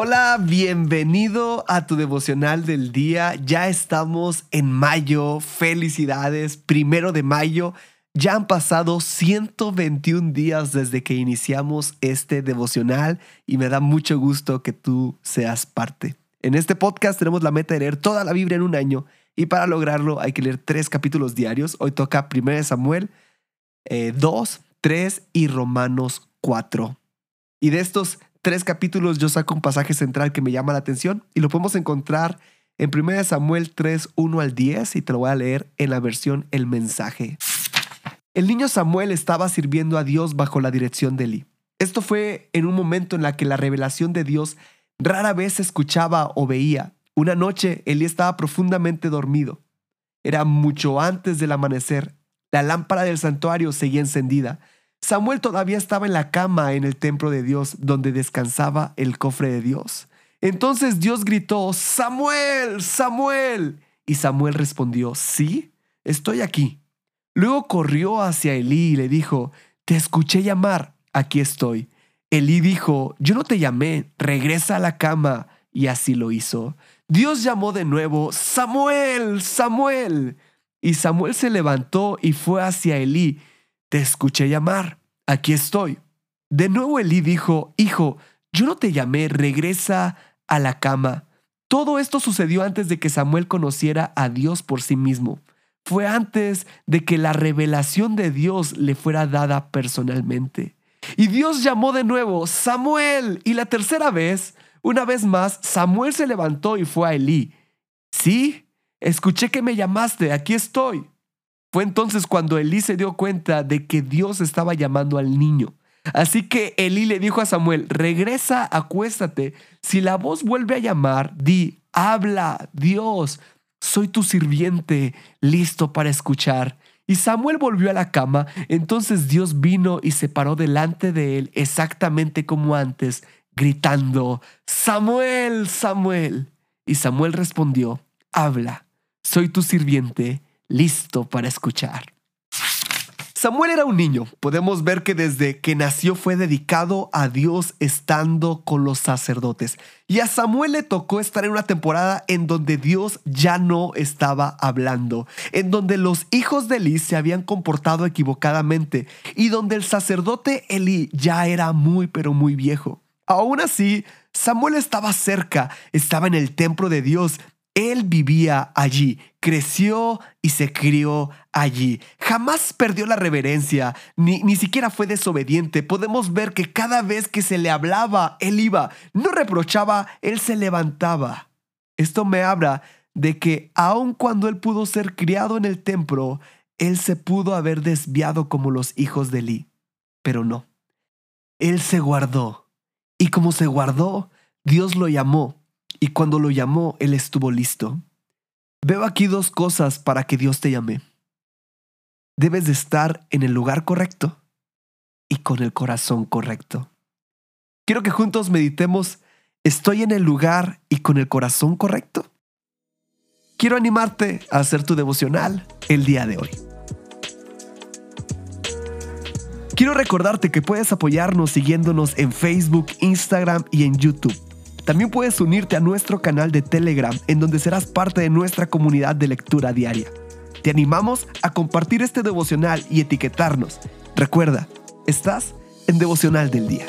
Hola, bienvenido a tu devocional del día. Ya estamos en mayo. Felicidades, primero de mayo. Ya han pasado 121 días desde que iniciamos este devocional y me da mucho gusto que tú seas parte. En este podcast tenemos la meta de leer toda la Biblia en un año y para lograrlo hay que leer tres capítulos diarios. Hoy toca 1 Samuel 2, eh, 3 y Romanos 4. Y de estos tres capítulos yo saco un pasaje central que me llama la atención y lo podemos encontrar en 1 Samuel 3, 1 al 10 y te lo voy a leer en la versión El mensaje. El niño Samuel estaba sirviendo a Dios bajo la dirección de Eli. Esto fue en un momento en la que la revelación de Dios rara vez se escuchaba o veía. Una noche Eli estaba profundamente dormido. Era mucho antes del amanecer. La lámpara del santuario seguía encendida Samuel todavía estaba en la cama en el templo de Dios donde descansaba el cofre de Dios. Entonces Dios gritó, Samuel, Samuel. Y Samuel respondió, sí, estoy aquí. Luego corrió hacia Elí y le dijo, te escuché llamar, aquí estoy. Elí dijo, yo no te llamé, regresa a la cama. Y así lo hizo. Dios llamó de nuevo, Samuel, Samuel. Y Samuel se levantó y fue hacia Elí te escuché llamar, aquí estoy. De nuevo Elí dijo, Hijo, yo no te llamé, regresa a la cama. Todo esto sucedió antes de que Samuel conociera a Dios por sí mismo. Fue antes de que la revelación de Dios le fuera dada personalmente. Y Dios llamó de nuevo, Samuel. Y la tercera vez, una vez más, Samuel se levantó y fue a Elí. Sí, escuché que me llamaste, aquí estoy. Fue entonces cuando Elí se dio cuenta de que Dios estaba llamando al niño. Así que Elí le dijo a Samuel, regresa, acuéstate. Si la voz vuelve a llamar, di, habla, Dios, soy tu sirviente, listo para escuchar. Y Samuel volvió a la cama, entonces Dios vino y se paró delante de él exactamente como antes, gritando, Samuel, Samuel. Y Samuel respondió, habla, soy tu sirviente listo para escuchar. Samuel era un niño. Podemos ver que desde que nació fue dedicado a Dios estando con los sacerdotes. Y a Samuel le tocó estar en una temporada en donde Dios ya no estaba hablando, en donde los hijos de Eli se habían comportado equivocadamente y donde el sacerdote Eli ya era muy pero muy viejo. Aún así, Samuel estaba cerca, estaba en el templo de Dios él vivía allí, creció y se crió allí. Jamás perdió la reverencia, ni, ni siquiera fue desobediente. Podemos ver que cada vez que se le hablaba, él iba, no reprochaba, él se levantaba. Esto me habla de que aun cuando él pudo ser criado en el templo, él se pudo haber desviado como los hijos de Eli. Pero no. Él se guardó. Y como se guardó, Dios lo llamó y cuando lo llamó, Él estuvo listo. Veo aquí dos cosas para que Dios te llame. Debes de estar en el lugar correcto y con el corazón correcto. Quiero que juntos meditemos, ¿estoy en el lugar y con el corazón correcto? Quiero animarte a hacer tu devocional el día de hoy. Quiero recordarte que puedes apoyarnos siguiéndonos en Facebook, Instagram y en YouTube. También puedes unirte a nuestro canal de Telegram, en donde serás parte de nuestra comunidad de lectura diaria. Te animamos a compartir este devocional y etiquetarnos. Recuerda, estás en devocional del día.